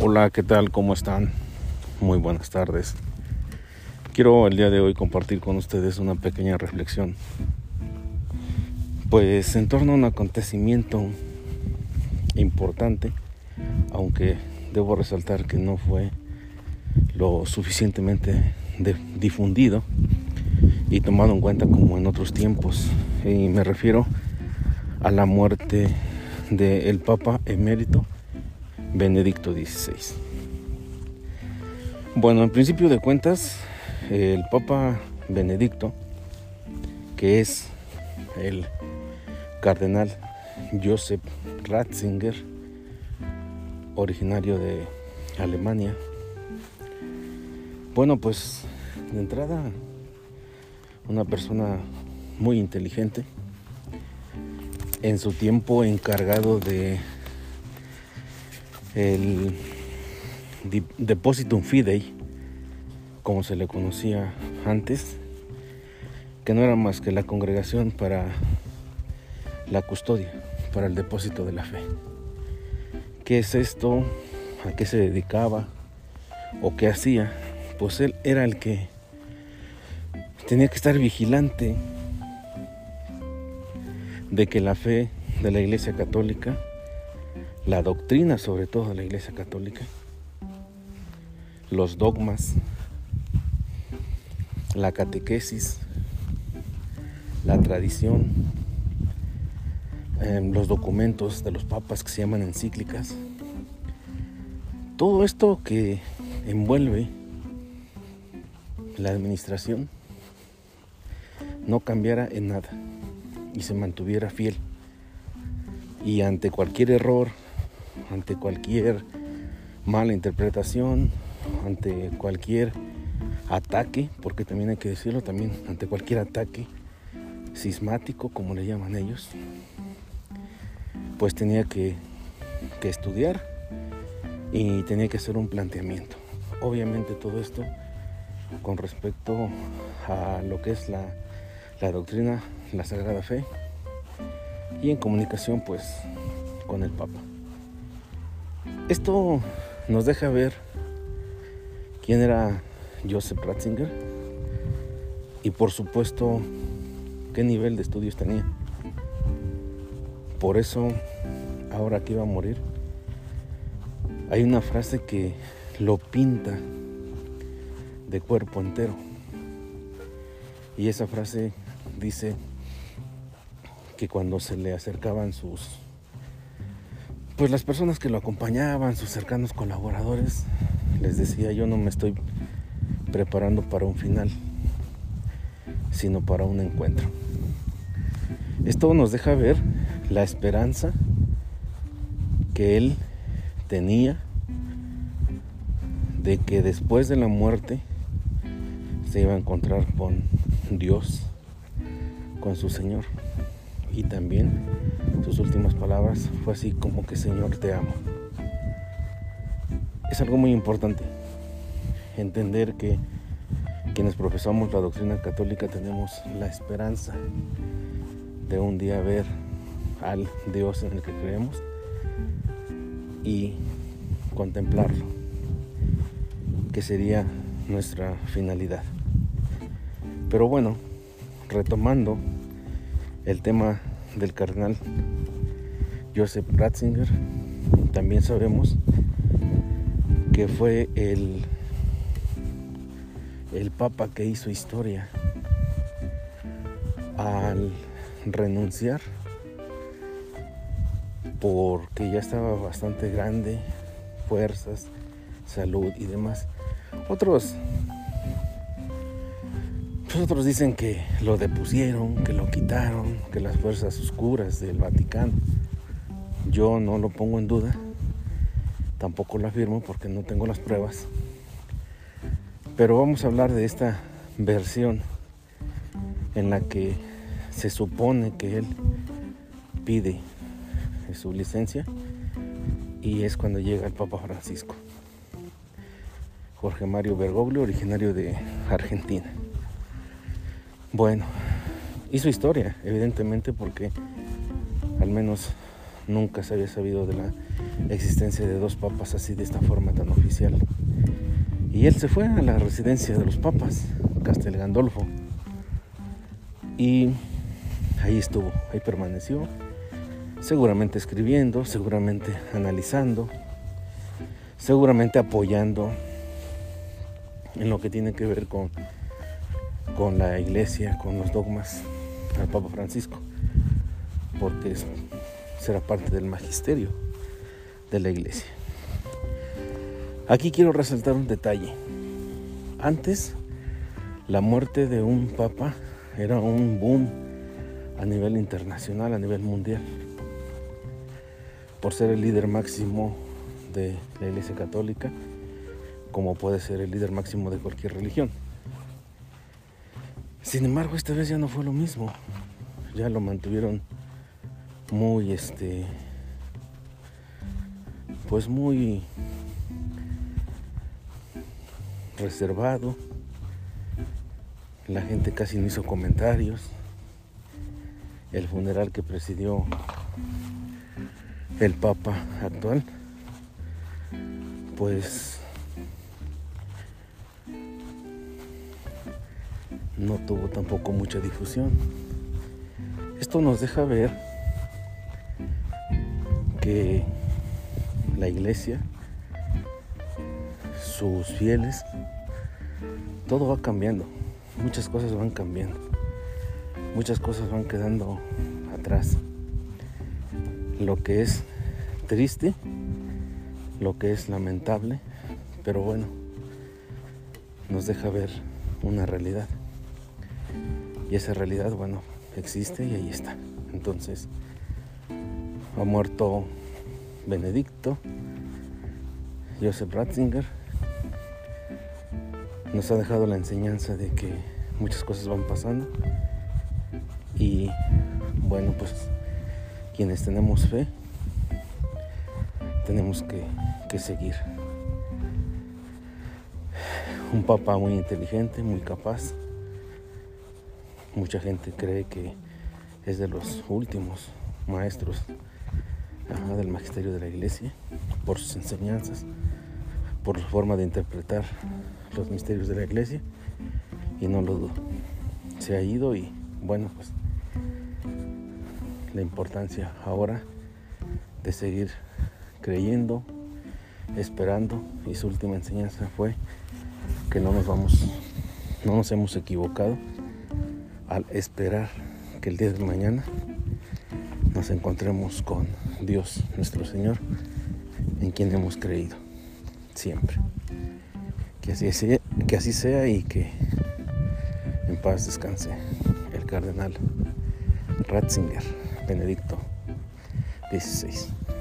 Hola, ¿qué tal? ¿Cómo están? Muy buenas tardes. Quiero el día de hoy compartir con ustedes una pequeña reflexión. Pues en torno a un acontecimiento importante, aunque debo resaltar que no fue lo suficientemente difundido y tomado en cuenta como en otros tiempos. Y me refiero a la muerte del Papa emérito Benedicto XVI. Bueno, en principio de cuentas, el Papa Benedicto, que es el cardenal Joseph Ratzinger, originario de Alemania, bueno, pues de entrada, una persona muy inteligente, en su tiempo encargado de el Depositum Fidei, como se le conocía antes, que no era más que la congregación para la custodia, para el depósito de la fe. ¿Qué es esto? ¿A qué se dedicaba? ¿O qué hacía? Pues él era el que tenía que estar vigilante de que la fe de la Iglesia Católica la doctrina sobre todo de la Iglesia Católica, los dogmas, la catequesis, la tradición, em, los documentos de los papas que se llaman encíclicas, todo esto que envuelve la administración no cambiara en nada y se mantuviera fiel. Y ante cualquier error, ante cualquier mala interpretación, ante cualquier ataque, porque también hay que decirlo, también ante cualquier ataque sismático, como le llaman ellos, pues tenía que, estudiar y tenía que hacer un planteamiento. Obviamente todo esto con respecto a lo que es la, la doctrina, la Sagrada Fe y en comunicación pues con el Papa. Esto nos deja ver quién era Joseph Ratzinger y por supuesto qué nivel de estudios tenía. Por eso, ahora que iba a morir, hay una frase que lo pinta de cuerpo entero. Y esa frase dice que cuando se le acercaban sus pues las personas que lo acompañaban, sus cercanos colaboradores, les decía, yo no me estoy preparando para un final, sino para un encuentro. Esto nos deja ver la esperanza que él tenía de que después de la muerte se iba a encontrar con Dios, con su Señor y también sus últimas palabras fue así como que Señor te amo. Es algo muy importante entender que quienes profesamos la doctrina católica tenemos la esperanza de un día ver al Dios en el que creemos y contemplarlo, que sería nuestra finalidad. Pero bueno, retomando el tema del cardenal Joseph Ratzinger, también sabemos que fue el, el papa que hizo historia al renunciar porque ya estaba bastante grande, fuerzas, salud y demás. Otros otros dicen que lo depusieron, que lo quitaron, que las fuerzas oscuras del Vaticano. Yo no lo pongo en duda, tampoco lo afirmo porque no tengo las pruebas. Pero vamos a hablar de esta versión en la que se supone que él pide su licencia y es cuando llega el Papa Francisco. Jorge Mario Bergoglio, originario de Argentina. Bueno, hizo historia, evidentemente, porque al menos nunca se había sabido de la existencia de dos papas así de esta forma tan oficial. Y él se fue a la residencia de los papas, Castel Gandolfo. Y ahí estuvo, ahí permaneció, seguramente escribiendo, seguramente analizando, seguramente apoyando en lo que tiene que ver con, con la iglesia, con los dogmas al Papa Francisco, porque será parte del magisterio de la iglesia. Aquí quiero resaltar un detalle. Antes, la muerte de un papa era un boom a nivel internacional, a nivel mundial, por ser el líder máximo de la Iglesia Católica, como puede ser el líder máximo de cualquier religión. Sin embargo, esta vez ya no fue lo mismo. Ya lo mantuvieron muy, este, pues muy reservado. La gente casi no hizo comentarios. El funeral que presidió el Papa actual, pues no tuvo tampoco mucha difusión. Esto nos deja ver que la iglesia, sus fieles, todo va cambiando, muchas cosas van cambiando, muchas cosas van quedando atrás. Lo que es triste, lo que es lamentable, pero bueno, nos deja ver una realidad. Y esa realidad, bueno, existe y ahí está. Entonces, ha muerto Benedicto, Joseph Ratzinger, nos ha dejado la enseñanza de que muchas cosas van pasando. Y bueno pues quienes tenemos fe tenemos que, que seguir. Un papá muy inteligente muy capaz mucha gente cree que es de los últimos maestros del magisterio de la iglesia por sus enseñanzas por su forma de interpretar los misterios de la iglesia y no lo dudo. Se ha ido y bueno, pues la importancia ahora de seguir creyendo, esperando y su última enseñanza fue que no nos vamos, no nos hemos equivocado al esperar que el día de mañana nos encontremos con Dios nuestro Señor en quien hemos creído siempre. Que así, sea, y que en paz descanse el cardenal Ratzinger Benedicto XVI.